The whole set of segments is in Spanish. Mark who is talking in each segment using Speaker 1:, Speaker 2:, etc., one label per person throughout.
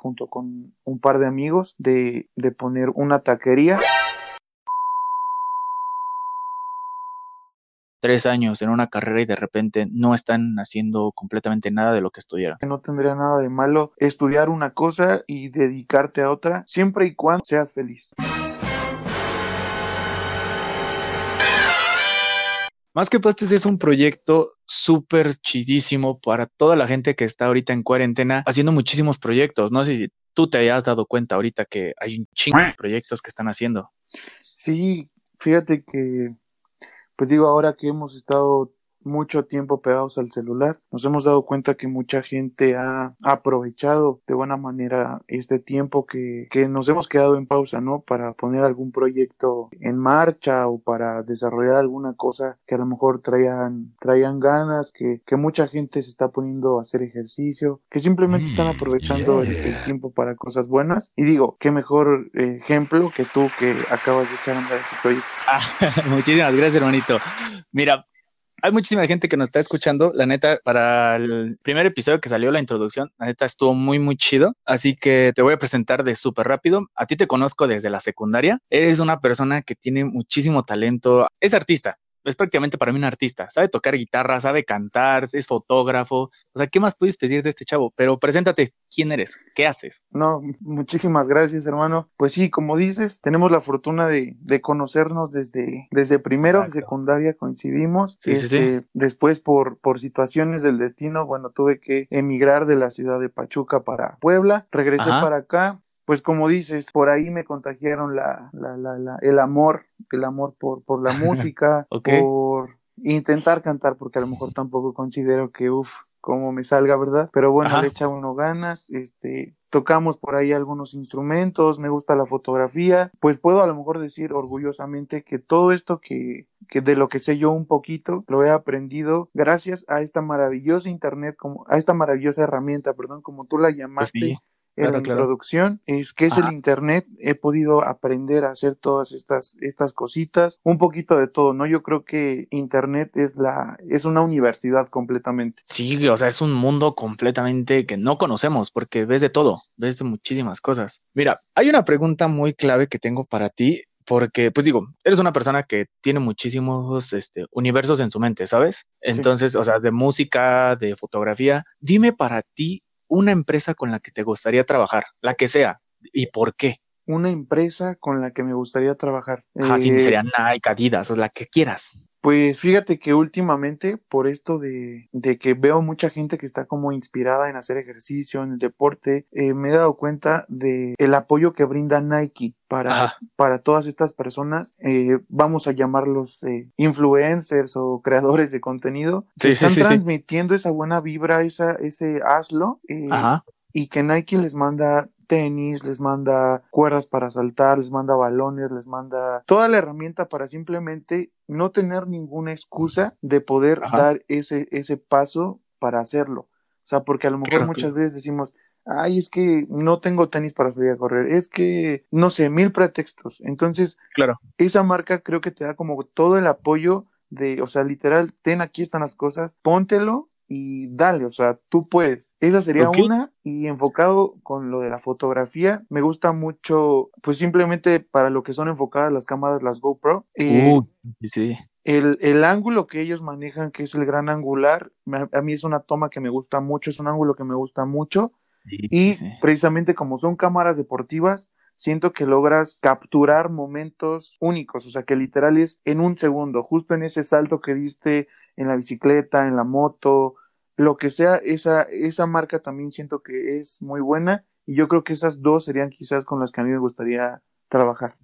Speaker 1: junto con un par de amigos de, de poner una taquería
Speaker 2: tres años en una carrera y de repente no están haciendo completamente nada de lo que estudiaron.
Speaker 1: No tendría nada de malo estudiar una cosa y dedicarte a otra, siempre y cuando seas feliz.
Speaker 2: Más que Pastes es un proyecto súper chidísimo para toda la gente que está ahorita en cuarentena haciendo muchísimos proyectos. No sé si tú te hayas dado cuenta ahorita que hay un chingo de proyectos que están haciendo.
Speaker 1: Sí, fíjate que, pues digo, ahora que hemos estado mucho tiempo pegados al celular. Nos hemos dado cuenta que mucha gente ha aprovechado de buena manera este tiempo que, que nos hemos quedado en pausa, ¿no? Para poner algún proyecto en marcha o para desarrollar alguna cosa que a lo mejor traían, traían ganas, que, que mucha gente se está poniendo a hacer ejercicio, que simplemente están mm, aprovechando el, el, tiempo para cosas buenas. Y digo, qué mejor eh, ejemplo que tú que acabas de echar a andar ese proyecto.
Speaker 2: Ah, muchísimas gracias, hermanito. Mira, hay muchísima gente que nos está escuchando. La neta, para el primer episodio que salió la introducción, la neta estuvo muy, muy chido. Así que te voy a presentar de súper rápido. A ti te conozco desde la secundaria. Eres una persona que tiene muchísimo talento. Es artista es prácticamente para mí un artista. Sabe tocar guitarra, sabe cantar, es fotógrafo. O sea, ¿qué más puedes pedir de este chavo? Pero preséntate, ¿quién eres? ¿Qué haces?
Speaker 1: No, muchísimas gracias, hermano. Pues sí, como dices, tenemos la fortuna de, de conocernos desde, desde primero de secundaria, coincidimos.
Speaker 2: Sí, sí, sí.
Speaker 1: Este, después, por, por situaciones del destino, bueno, tuve que emigrar de la ciudad de Pachuca para Puebla. Regresé
Speaker 2: Ajá.
Speaker 1: para acá pues como dices, por ahí me contagiaron la, la, la, la el amor, el amor por, por la música,
Speaker 2: okay.
Speaker 1: por intentar cantar, porque a lo mejor tampoco considero que, uff, como me salga, ¿verdad? Pero bueno,
Speaker 2: Ajá.
Speaker 1: le echa uno ganas, este, tocamos por ahí algunos instrumentos, me gusta la fotografía, pues puedo a lo mejor decir orgullosamente que todo esto que, que de lo que sé yo un poquito, lo he aprendido gracias a esta maravillosa internet, como, a esta maravillosa herramienta, perdón, como tú la llamaste.
Speaker 2: Pues sí
Speaker 1: en
Speaker 2: claro,
Speaker 1: la
Speaker 2: claro.
Speaker 1: introducción es que es
Speaker 2: Ajá.
Speaker 1: el internet he podido aprender a hacer todas estas estas cositas un poquito de todo no yo creo que internet es la es una universidad completamente
Speaker 2: sí o sea es un mundo completamente que no conocemos porque ves de todo ves de muchísimas cosas mira hay una pregunta muy clave que tengo para ti porque, pues digo, eres una persona que tiene muchísimos este, universos en su mente, ¿sabes? Entonces, sí. o sea, de música, de fotografía, dime para ti una empresa con la que te gustaría trabajar, la que sea, y por qué.
Speaker 1: Una empresa con la que me gustaría trabajar.
Speaker 2: Ajá, eh, sería Nike, Adidas, o la que quieras.
Speaker 1: Pues fíjate que últimamente, por esto de, de, que veo mucha gente que está como inspirada en hacer ejercicio, en el deporte, eh, me he dado cuenta de el apoyo que brinda Nike para, para todas estas personas, eh, vamos a llamarlos eh, influencers o creadores de contenido,
Speaker 2: sí,
Speaker 1: que están
Speaker 2: sí,
Speaker 1: transmitiendo esa buena vibra, esa, ese hazlo, eh, y que Nike les manda tenis, les manda cuerdas para saltar, les manda balones, les manda toda la herramienta para simplemente no tener ninguna excusa de poder
Speaker 2: Ajá.
Speaker 1: dar ese, ese paso para hacerlo. O sea, porque a lo mejor muchas veces decimos, ay, es que no tengo tenis para salir a correr, es que, no sé, mil pretextos. Entonces,
Speaker 2: claro.
Speaker 1: esa marca creo que te da como todo el apoyo de, o sea, literal, ten aquí están las cosas, póntelo y dale, o sea, tú puedes. Esa sería
Speaker 2: okay.
Speaker 1: una y enfocado con lo de la fotografía, me gusta mucho, pues simplemente para lo que son enfocadas las cámaras, las GoPro.
Speaker 2: Eh, uh, sí.
Speaker 1: El, el, ángulo que ellos manejan, que es el gran angular, a, a, mí es una toma que me gusta mucho, es un ángulo que me gusta mucho.
Speaker 2: Sí,
Speaker 1: y
Speaker 2: sí.
Speaker 1: precisamente como son cámaras deportivas, siento que logras capturar momentos únicos, o sea, que literal es en un segundo, justo en ese salto que diste en la bicicleta, en la moto, lo que sea, esa, esa marca también siento que es muy buena y yo creo que esas dos serían quizás con las que a mí me gustaría trabajar.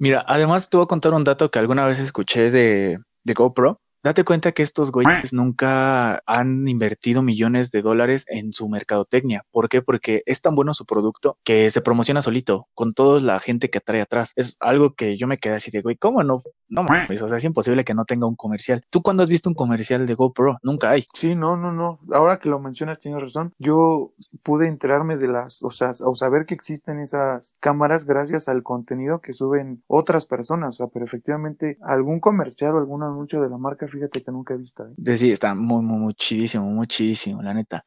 Speaker 2: Mira, además te voy a contar un dato que alguna vez escuché de, de GoPro. Date cuenta que estos güeyes nunca han invertido millones de dólares en su mercadotecnia. ¿Por qué? Porque es tan bueno su producto que se promociona solito con toda la gente que trae atrás. Es algo que yo me quedé así de, güey, ¿cómo no? No mames, o sea, es imposible que no tenga un comercial. ¿Tú cuándo has visto un comercial de GoPro? Nunca hay.
Speaker 1: Sí, no, no, no. Ahora que lo mencionas, tienes razón. Yo pude enterarme de las, o sea, o saber que existen esas cámaras gracias al contenido que suben otras personas. O sea, pero efectivamente algún comercial o algún anuncio de la marca fíjate que nunca he visto. ¿eh?
Speaker 2: Sí, está muy, muy, muy chidísimo, muy chidísimo, la neta.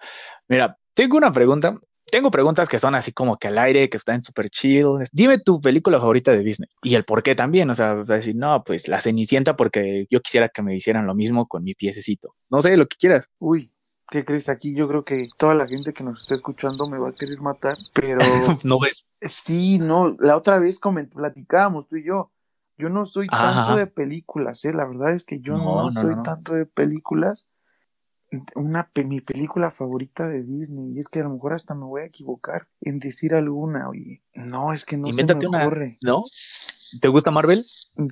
Speaker 2: Mira, tengo una pregunta. tengo preguntas que son así como que al aire, que están súper chill. Dime tu película favorita de Disney y el por qué también. O sea, decir, no, pues la Cenicienta porque yo quisiera que me hicieran lo mismo con mi piececito. No sé, lo que quieras.
Speaker 1: Uy, ¿qué crees? Aquí yo creo que toda la gente que nos está escuchando me va a querer matar, pero...
Speaker 2: no ves.
Speaker 1: Sí, no, la otra vez platicábamos tú y yo. Yo no soy tanto de películas, ¿eh? La verdad es que yo no, soy tanto de películas. Una mi película favorita de Disney y es que a lo mejor hasta me voy a equivocar en decir alguna oye no es que no se me ocurre.
Speaker 2: no te gusta Marvel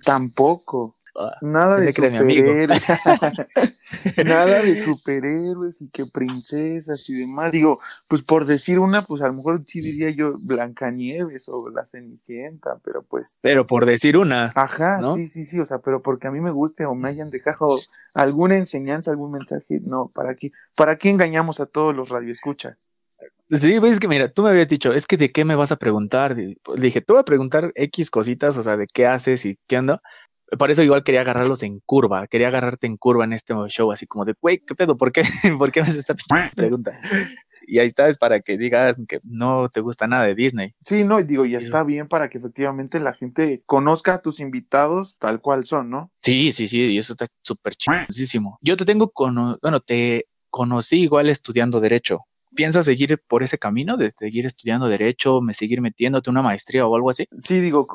Speaker 1: tampoco nada de superhéroes. nada de superhéroes y que princesas y demás. Digo, pues por decir una, pues a lo mejor sí diría yo Blancanieves o la Cenicienta, pero pues.
Speaker 2: Pero por decir una.
Speaker 1: Ajá, sí, sí, sí. O sea, pero porque a mí me guste o me hayan dejado alguna enseñanza, algún mensaje, no, ¿para qué? ¿Para qué engañamos a todos los radioescuchas?
Speaker 2: Sí, pues es que mira, tú me habías dicho, es que de qué me vas a preguntar. Le dije, te voy a preguntar X cositas, o sea, de qué haces y qué anda. Por eso igual quería agarrarlos en curva, quería agarrarte en curva en este show, así como de, güey, ¿qué pedo? ¿Por qué? ¿Por qué me haces esta pregunta? Y ahí está, es para que digas que no te gusta nada de Disney.
Speaker 1: Sí, no, y digo, y está bien para que efectivamente la gente conozca a tus invitados tal cual son, ¿no?
Speaker 2: Sí, sí, sí, y eso está súper chingosísimo. Yo te tengo, con, bueno, te conocí igual estudiando Derecho. ¿Piensas seguir por ese camino de seguir estudiando derecho, me seguir metiéndote una maestría o algo así?
Speaker 1: Sí, digo,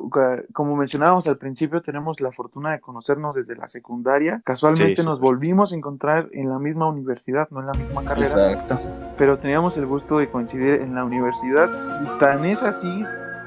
Speaker 1: como mencionábamos al principio, tenemos la fortuna de conocernos desde la secundaria. Casualmente nos volvimos a encontrar en la misma universidad, no en la misma carrera. Exacto. Pero teníamos el gusto de coincidir en la universidad. Y tan es así,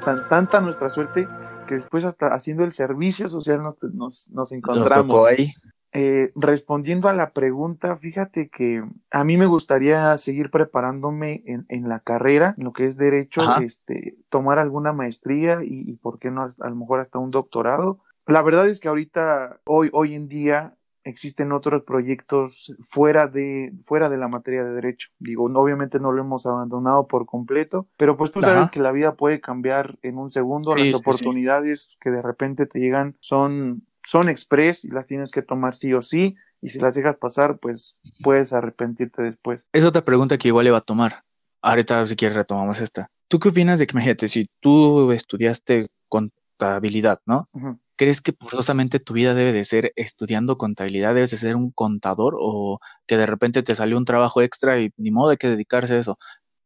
Speaker 1: tan tanta nuestra suerte que después hasta haciendo el servicio social nos, nos, nos encontramos. Nos tocó ahí. Eh, respondiendo a la pregunta, fíjate que a mí me gustaría seguir preparándome en, en la carrera, en lo que es derecho, este, tomar alguna maestría y, y, por qué no, a lo mejor hasta un doctorado. La verdad es que ahorita, hoy, hoy en día, existen otros proyectos fuera de, fuera de la materia de derecho. Digo, obviamente no lo hemos abandonado por completo, pero pues tú sabes que la vida puede cambiar en un segundo. Las oportunidades que de repente te llegan son son express y las tienes que tomar sí o sí, y si las dejas pasar, pues puedes arrepentirte después.
Speaker 2: Es otra pregunta que igual le va a tomar. Ahorita, si quieres, retomamos esta. ¿Tú qué opinas de que, imagínate, si tú estudiaste contabilidad, ¿no? ¿Crees que forzosamente tu vida debe de ser estudiando contabilidad? ¿Debes de ser un contador? ¿O que de repente te salió un trabajo extra y ni modo de que dedicarse a eso?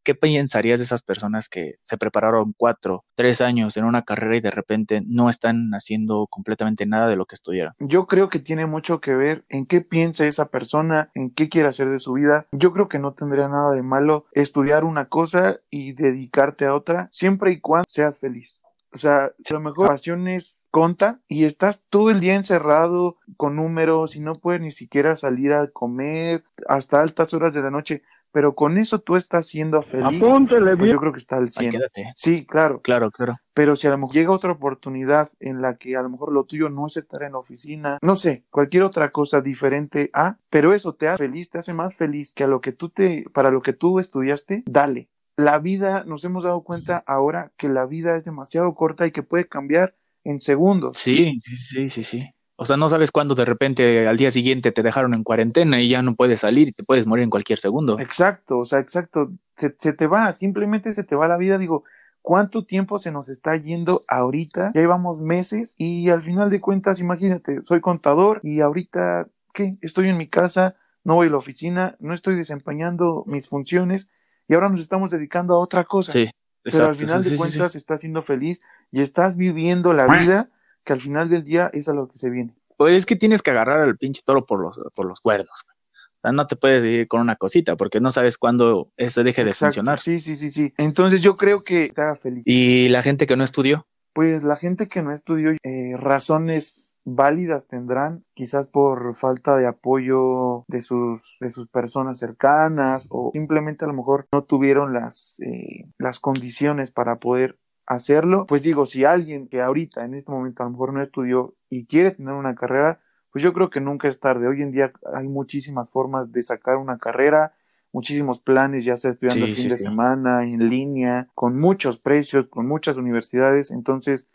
Speaker 2: ¿Qué pensarías de esas personas que se prepararon cuatro, tres años en una carrera y de repente no están haciendo completamente nada de lo que estudiaron?
Speaker 1: Yo creo que tiene mucho que ver en qué piensa esa persona, en qué quiere hacer de su vida. Yo creo que no tendría nada de malo estudiar una cosa y dedicarte a otra, siempre y cuando seas feliz. O sea, a lo mejor pasiones conta y estás todo el día encerrado con números y no puedes ni siquiera salir a comer hasta altas horas de la noche pero con eso tú estás siendo feliz. Apúntele pues yo creo que está al 100. sí, claro.
Speaker 2: Claro, claro.
Speaker 1: Pero si a lo mejor llega otra oportunidad en la que a lo mejor lo tuyo no es estar en la oficina, no sé, cualquier otra cosa diferente a, pero eso te hace feliz, te hace más feliz que a lo que tú te, para lo que tú estudiaste, dale. La vida, nos hemos dado cuenta ahora que la vida es demasiado corta y que puede cambiar en segundos.
Speaker 2: Sí, sí, sí, sí, sí. O sea, no sabes cuándo de repente al día siguiente te dejaron en cuarentena y ya no puedes salir y te puedes morir en cualquier segundo.
Speaker 1: Exacto, o sea, exacto. Se, se te va, simplemente se te va la vida. Digo, ¿cuánto tiempo se nos está yendo ahorita? Ya llevamos meses y al final de cuentas, imagínate, soy contador y ahorita, ¿qué? Estoy en mi casa, no voy a la oficina, no estoy desempeñando mis funciones y ahora nos estamos dedicando a otra cosa. Sí. Exacto, Pero al final de cuentas estás siendo feliz y estás viviendo la vida que al final del día es a lo que se viene.
Speaker 2: Pues es que tienes que agarrar al pinche toro por los, por los cuernos. O sea, no te puedes ir con una cosita porque no sabes cuándo eso deje de funcionar.
Speaker 1: Sí, sí, sí, sí. Entonces yo creo que está feliz.
Speaker 2: ¿Y la gente que no estudió?
Speaker 1: Pues la gente que no estudió, eh, razones válidas tendrán, quizás por falta de apoyo de sus, de sus personas cercanas o simplemente a lo mejor no tuvieron las, eh, las condiciones para poder hacerlo, pues digo, si alguien que ahorita en este momento a lo mejor no estudió y quiere tener una carrera, pues yo creo que nunca es tarde. Hoy en día hay muchísimas formas de sacar una carrera, muchísimos planes, ya sea estudiando el fin de semana, en línea, con muchos precios, con muchas universidades. Entonces,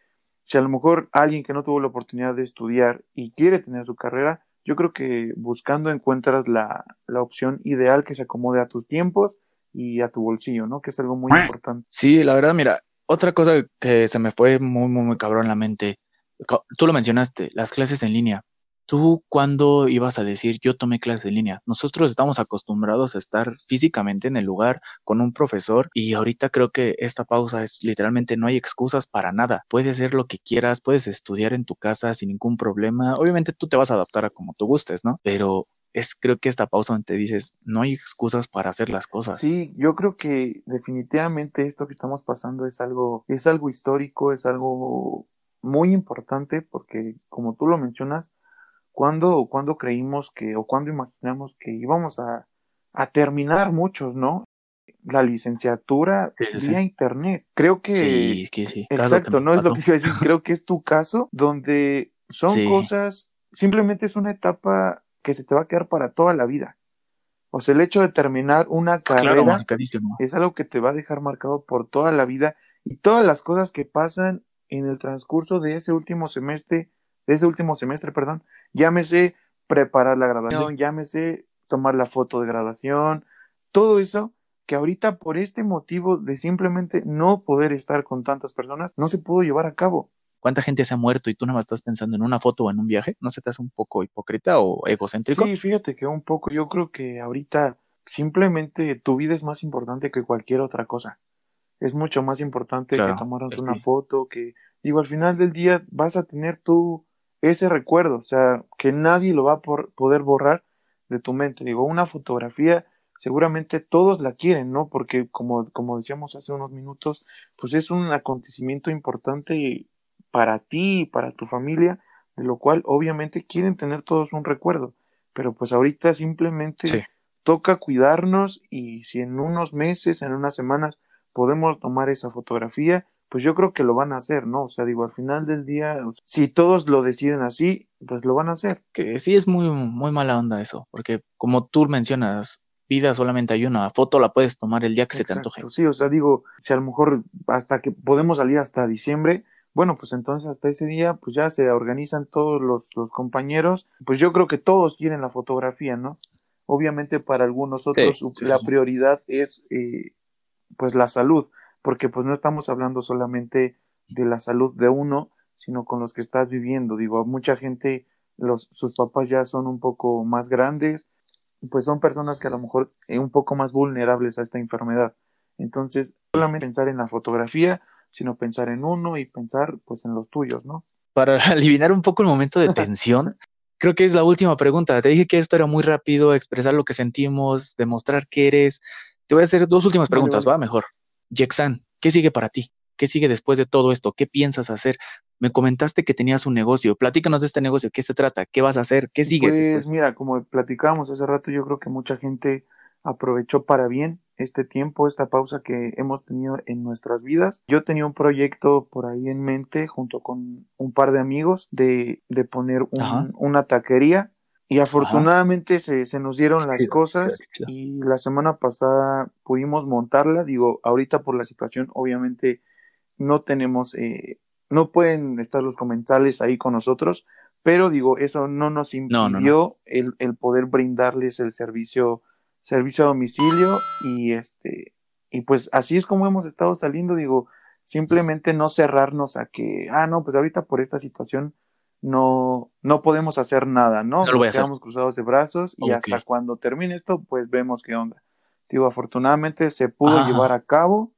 Speaker 1: si a lo mejor alguien que no tuvo la oportunidad de estudiar y quiere tener su carrera, yo creo que buscando encuentras la, la opción ideal que se acomode a tus tiempos y a tu bolsillo, ¿no? Que es algo muy importante.
Speaker 2: Sí, la verdad, mira, otra cosa que se me fue muy, muy, muy cabrón la mente, tú lo mencionaste, las clases en línea. ¿Tú cuándo ibas a decir yo tomé clases en línea? Nosotros estamos acostumbrados a estar físicamente en el lugar con un profesor y ahorita creo que esta pausa es literalmente no hay excusas para nada. Puedes hacer lo que quieras, puedes estudiar en tu casa sin ningún problema. Obviamente tú te vas a adaptar a como tú gustes, ¿no? Pero es creo que esta pausa donde te dices, no hay excusas para hacer las cosas.
Speaker 1: Sí, yo creo que definitivamente esto que estamos pasando es algo, es algo histórico, es algo muy importante porque como tú lo mencionas, cuando, cuando creímos que, o cuando imaginamos que íbamos a, a terminar muchos, ¿no? La licenciatura vía internet. Creo que.
Speaker 2: Sí, que sí.
Speaker 1: Exacto, no es lo que iba a decir. Creo que es tu caso, donde son cosas, simplemente es una etapa que se te va a quedar para toda la vida. O sea, el hecho de terminar una ah, carrera es algo que te va a dejar marcado por toda la vida y todas las cosas que pasan en el transcurso de ese último semestre, de ese último semestre, perdón, Llámese preparar la graduación, llámese tomar la foto de graduación, todo eso que ahorita por este motivo de simplemente no poder estar con tantas personas, no se pudo llevar a cabo.
Speaker 2: ¿Cuánta gente se ha muerto y tú nada más estás pensando en una foto o en un viaje? ¿No se te hace un poco hipócrita o egocéntrico?
Speaker 1: Sí, fíjate que un poco. Yo creo que ahorita simplemente tu vida es más importante que cualquier otra cosa. Es mucho más importante que tomarnos una foto, que digo, al final del día vas a tener tú ese recuerdo, o sea, que nadie lo va a poder borrar de tu mente. Digo, una fotografía seguramente todos la quieren, ¿no? Porque como, como decíamos hace unos minutos, pues es un acontecimiento importante para ti y para tu familia, de lo cual obviamente quieren tener todos un recuerdo, pero pues ahorita simplemente toca cuidarnos y si en unos meses, en unas semanas podemos tomar esa fotografía, pues yo creo que lo van a hacer, ¿no? O sea, digo, al final del día, si todos lo deciden así, pues lo van a hacer.
Speaker 2: Que sí es muy, muy mala onda eso, porque como tú mencionas, vida solamente hay una, foto la puedes tomar el día que se te antoje.
Speaker 1: Sí, o sea, digo, si a lo mejor hasta que podemos salir hasta diciembre, bueno, pues entonces hasta ese día, pues ya se organizan todos los, los compañeros, pues yo creo que todos quieren la fotografía, ¿no? Obviamente para algunos otros la prioridad es eh, pues la salud, porque pues no estamos hablando solamente de la salud de uno, sino con los que estás viviendo. Digo, mucha gente, los, sus papás ya son un poco más grandes, pues son personas que a lo mejor son un poco más vulnerables a esta enfermedad. Entonces, solamente pensar en la fotografía, sino pensar en uno y pensar pues en los tuyos, ¿no?
Speaker 2: Para aliviar un poco el momento de tensión, creo que es la última pregunta. Te dije que esto era muy rápido, expresar lo que sentimos, demostrar que eres. Te voy a hacer dos últimas preguntas, va mejor. Yexan, ¿qué sigue para ti? ¿Qué sigue después de todo esto? ¿Qué piensas hacer? Me comentaste que tenías un negocio. Platícanos de este negocio. ¿Qué se trata? ¿Qué vas a hacer? ¿Qué sigue?
Speaker 1: Pues mira, como platicábamos hace rato, yo creo que mucha gente aprovechó para bien este tiempo, esta pausa que hemos tenido en nuestras vidas. Yo tenía un proyecto por ahí en mente junto con un par de amigos de, de poner una taquería y afortunadamente se, se, nos dieron las cosas y la semana pasada pudimos montarla. Digo, ahorita por la situación, obviamente no tenemos, eh, no pueden estar los comensales ahí con nosotros, pero digo, eso no nos impidió El, el, poder brindarles el servicio, servicio a domicilio y este, y pues así es como hemos estado saliendo, digo, simplemente no cerrarnos a que, ah, no, pues ahorita por esta situación no, no podemos hacer nada, ¿no?
Speaker 2: no lo Nos
Speaker 1: quedamos cruzados de brazos y hasta cuando termine esto, pues vemos qué onda. Digo, afortunadamente se pudo llevar a cabo.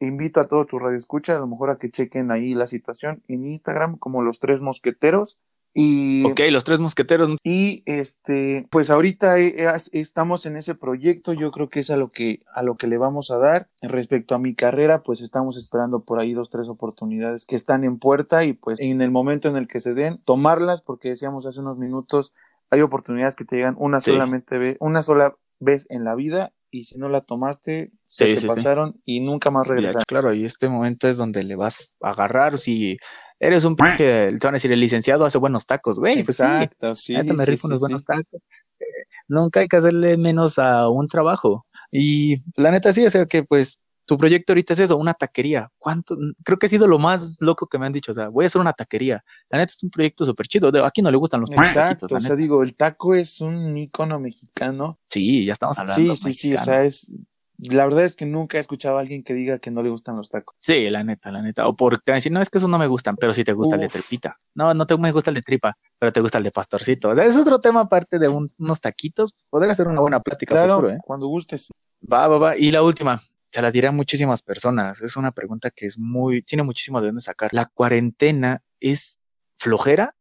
Speaker 1: Invito a todos tus radioescuchas, a lo mejor a que chequen ahí la situación en Instagram como los tres mosqueteros y,
Speaker 2: ok, los tres mosqueteros.
Speaker 1: Y este, pues ahorita eh, estamos en ese proyecto, yo creo que es a lo que, a lo que le vamos a dar. Respecto a mi carrera, pues estamos esperando por ahí dos, tres oportunidades que están en puerta y pues en el momento en el que se den, tomarlas, porque decíamos hace unos minutos, hay oportunidades que te llegan una solamente una sola vez en la vida y si no la tomaste, se te pasaron y nunca más regresaron.
Speaker 2: Claro, y este momento es donde le vas a agarrar, si eres un que te van a decir, el licenciado hace buenos tacos, güey. Pues Exacto, sí. sí, me rifo unos buenos tacos. Eh, nunca hay que hacerle menos a un trabajo. Y la neta sí, o sea que pues tu proyecto ahorita es eso, una taquería. ¿Cuánto? Creo que ha sido lo más loco que me han dicho. O sea, voy a hacer una taquería. La neta es un proyecto súper chido. Aquí no le gustan los
Speaker 1: tacos. Exacto. o sea, digo, el taco es un icono mexicano.
Speaker 2: Sí, ya estamos hablando.
Speaker 1: Sí, sí, sí. O sea, es la verdad es que nunca he escuchado a alguien que diga que no le gustan los tacos.
Speaker 2: Sí, la neta, la neta. O por decir, no, es que esos no me gustan, pero sí te gusta el de tripita. No, no te me gusta el de tripa, pero te gusta el de pastorcito. O sea, es otro tema aparte de unos taquitos. Podría ser una buena plática
Speaker 1: claro, ¿eh? cuando gustes.
Speaker 2: Va, va, va. Y la última, se la diré a muchísimas personas. Es una pregunta que es muy, tiene muchísimo de dónde sacar. ¿La cuarentena es flojera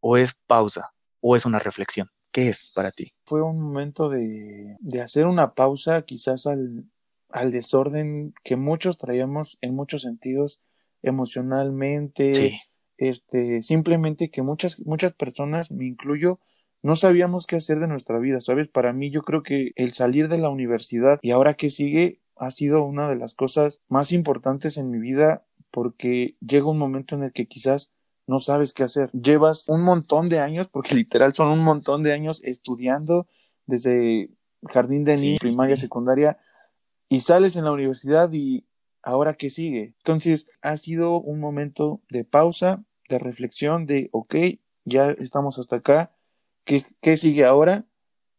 Speaker 2: o es pausa o es una reflexión? ¿Qué es para ti?
Speaker 1: Fue un momento de, de hacer una pausa quizás al, al, desorden que muchos traíamos en muchos sentidos, emocionalmente, este, simplemente que muchas, muchas personas, me incluyo, no sabíamos qué hacer de nuestra vida, ¿sabes? Para mí yo creo que el salir de la universidad y ahora que sigue ha sido una de las cosas más importantes en mi vida porque llega un momento en el que quizás no sabes qué hacer. Llevas un montón de años, porque literal son un montón de años estudiando desde jardín de niños, primaria, secundaria, y sales en la universidad y ahora qué sigue. Entonces ha sido un momento de pausa, de reflexión, de, ok, ya estamos hasta acá, ¿qué, qué sigue ahora?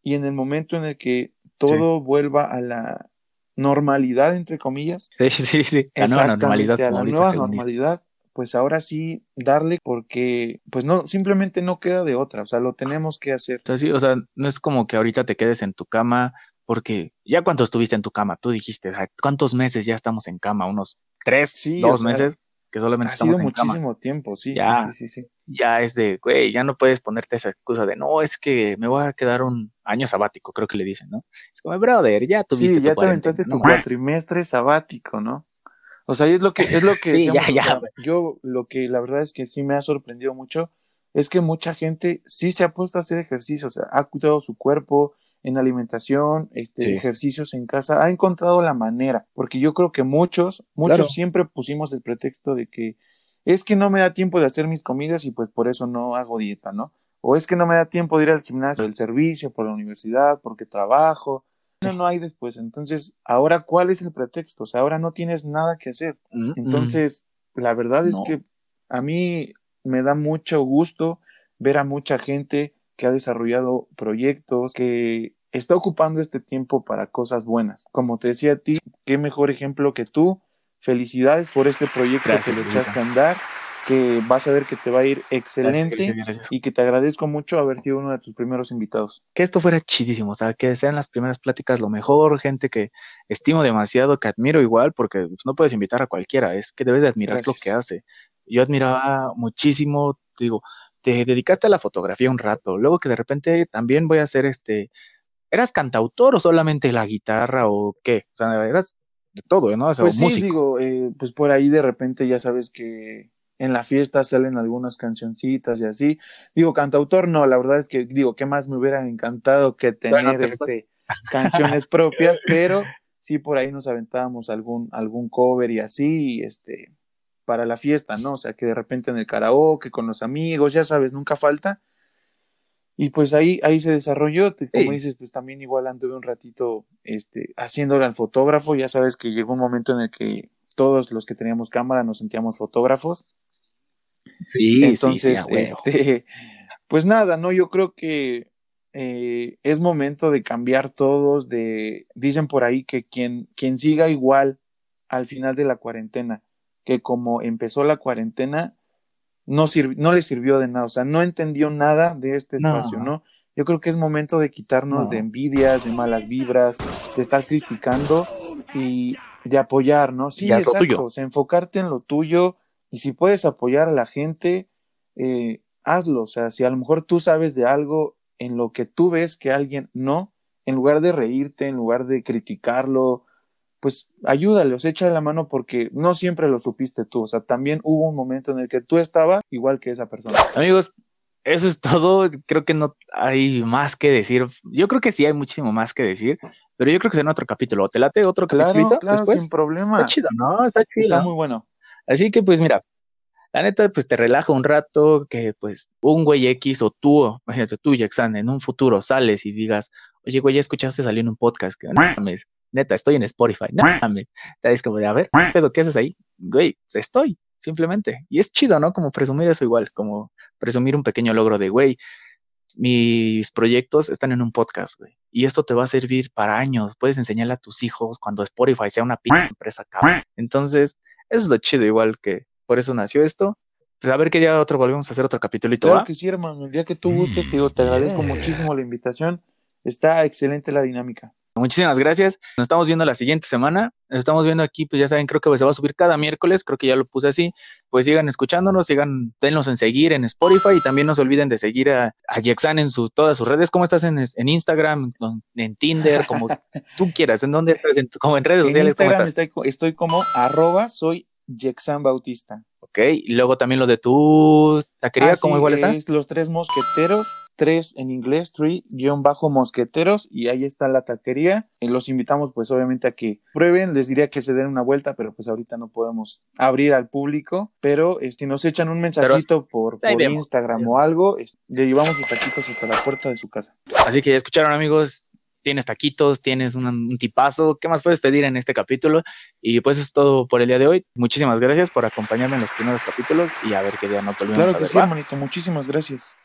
Speaker 1: Y en el momento en el que todo vuelva a la normalidad, entre comillas.
Speaker 2: Sí, sí, sí.
Speaker 1: A nueva normalidad. A la nueva normalidad pues ahora sí darle porque pues no simplemente no queda de otra, o sea, lo tenemos que hacer.
Speaker 2: O sea, sí, o sea, no es como que ahorita te quedes en tu cama porque ya cuánto estuviste en tu cama, tú dijiste, ¿cuántos meses ya estamos en cama? Unos tres, sí, dos meses que solamente ha sido
Speaker 1: muchísimo tiempo, sí, sí, sí, sí,
Speaker 2: Ya es de, güey, ya no puedes ponerte esa excusa de, no, es que me voy a quedar un año sabático, creo que le dicen, ¿no? Es como, brother, ya tuviste
Speaker 1: Sí, ya te aventaste tu cuatrimestre sabático, ¿no? O sea, es lo que, es lo que
Speaker 2: sí, ya, ya.
Speaker 1: yo lo que la verdad es que sí me ha sorprendido mucho es que mucha gente sí se ha puesto a hacer ejercicio, o sea, ha cuidado su cuerpo en alimentación, este, ejercicios en casa, ha encontrado la manera, porque yo creo que muchos, muchos siempre pusimos el pretexto de que es que no me da tiempo de hacer mis comidas y pues por eso no hago dieta, ¿no? O es que no me da tiempo de ir al gimnasio, del servicio, por la universidad, porque trabajo, no hay después. Entonces, ahora, ¿cuál es el pretexto? O sea, ahora no tienes nada que hacer. Mm, mm. Entonces, la verdad es que a mí me da mucho gusto ver a mucha gente que ha desarrollado proyectos, que está ocupando este tiempo para cosas buenas. Como te decía a ti, qué mejor ejemplo que tú. Felicidades por este proyecto que le echaste a andar que vas a ver que te va a ir excelente y que te agradezco mucho haber sido uno de tus primeros invitados.
Speaker 2: Que esto fuera chidísimo, o sea, que sean las primeras pláticas lo mejor, gente que estimo demasiado, que admiro igual, porque pues, no puedes invitar a cualquiera, es que debes de admirar lo que hace. Yo admiraba muchísimo, digo, te dedicaste a la fotografía un rato, luego que de repente también voy a hacer este, ¿eras cantautor o solamente la guitarra o qué? O sea, eras de todo, ¿no? O
Speaker 1: pues sí, digo, eh, pues por ahí de repente ya sabes que en la fiesta salen algunas cancioncitas y así. Digo, cantautor no, la verdad es que digo, ¿qué más me hubiera encantado que tener este, canciones propias? Pero sí por ahí nos aventábamos algún, algún cover y así, este, para la fiesta, ¿no? O sea, que de repente en el karaoke, con los amigos, ya sabes, nunca falta. Y pues ahí, ahí se desarrolló, como dices, pues también igual anduve un ratito este, haciéndole al fotógrafo, ya sabes que llegó un momento en el que todos los que teníamos cámara nos sentíamos fotógrafos
Speaker 2: Sí,
Speaker 1: Entonces, este, pues nada, ¿no? Yo creo que eh, es momento de cambiar todos, de, dicen por ahí que quien, quien siga igual al final de la cuarentena, que como empezó la cuarentena, no, no le sirvió de nada, o sea, no entendió nada de este espacio, ¿no? Yo creo que es momento de quitarnos de envidias, de malas vibras, de estar criticando y de apoyar, ¿no? Sí, exacto, o sea, enfocarte en lo tuyo, y si puedes apoyar a la gente, eh, hazlo. O sea, si a lo mejor tú sabes de algo en lo que tú ves que alguien no, en lugar de reírte, en lugar de criticarlo, pues sea, echa la mano porque no siempre lo supiste tú. O sea, también hubo un momento en el que tú estabas igual que esa persona.
Speaker 2: Amigos, eso es todo. Creo que no hay más que decir. Yo creo que sí hay muchísimo más que decir, pero yo creo que será otro capítulo. ¿Te late otro capítulo?
Speaker 1: Claro, sin problema.
Speaker 2: Está chido, ¿no? Está chido.
Speaker 1: Está muy bueno.
Speaker 2: Así que pues mira, la neta pues te relaja un rato que pues un güey X o tú, imagínate tú Jackson, en un futuro sales y digas, oye güey, ya escuchaste salir en un podcast, que no mames, neta, estoy en Spotify, no mames, te como de, a ver, pero ¿qué haces ahí? Güey, pues, estoy, simplemente. Y es chido, ¿no? Como presumir eso igual, como presumir un pequeño logro de, güey, mis proyectos están en un podcast, güey. Y esto te va a servir para años. Puedes enseñarle a tus hijos cuando Spotify sea una empresa cabrón. Entonces, eso es lo chido, igual que por eso nació esto. Pues a ver qué día otro volvemos a hacer otro capítulo.
Speaker 1: Claro que sí, hermano. El día que tú gustes, te digo, te agradezco muchísimo la invitación. Está excelente la dinámica.
Speaker 2: Muchísimas gracias. Nos estamos viendo la siguiente semana. Nos estamos viendo aquí, pues ya saben, creo que se va a subir cada miércoles, creo que ya lo puse así. Pues sigan escuchándonos, sigan, denlos en seguir en Spotify y también no se olviden de seguir a, a Yexan en su, todas sus redes. ¿Cómo estás en, en Instagram, en Tinder, como tú quieras? ¿En dónde estás? En, como en redes sociales.
Speaker 1: Instagram Estoy, estoy como arroba soy Bautista.
Speaker 2: Ok, y luego también lo de tu taquería, ¿cómo igual está?
Speaker 1: Es Los Tres Mosqueteros, tres en inglés, three, guion bajo mosqueteros, y ahí está la taquería. Y los invitamos, pues, obviamente, a que prueben. Les diría que se den una vuelta, pero pues ahorita no podemos abrir al público. Pero si este, nos echan un mensajito por, por Instagram o algo, le llevamos los taquitos hasta la puerta de su casa.
Speaker 2: Así que ya escucharon, amigos tienes taquitos, tienes un, tipazo, ¿qué más puedes pedir en este capítulo? Y pues es todo por el día de hoy. Muchísimas gracias por acompañarme en los primeros capítulos y a ver qué día no te
Speaker 1: Claro que sí, hermanito, muchísimas gracias.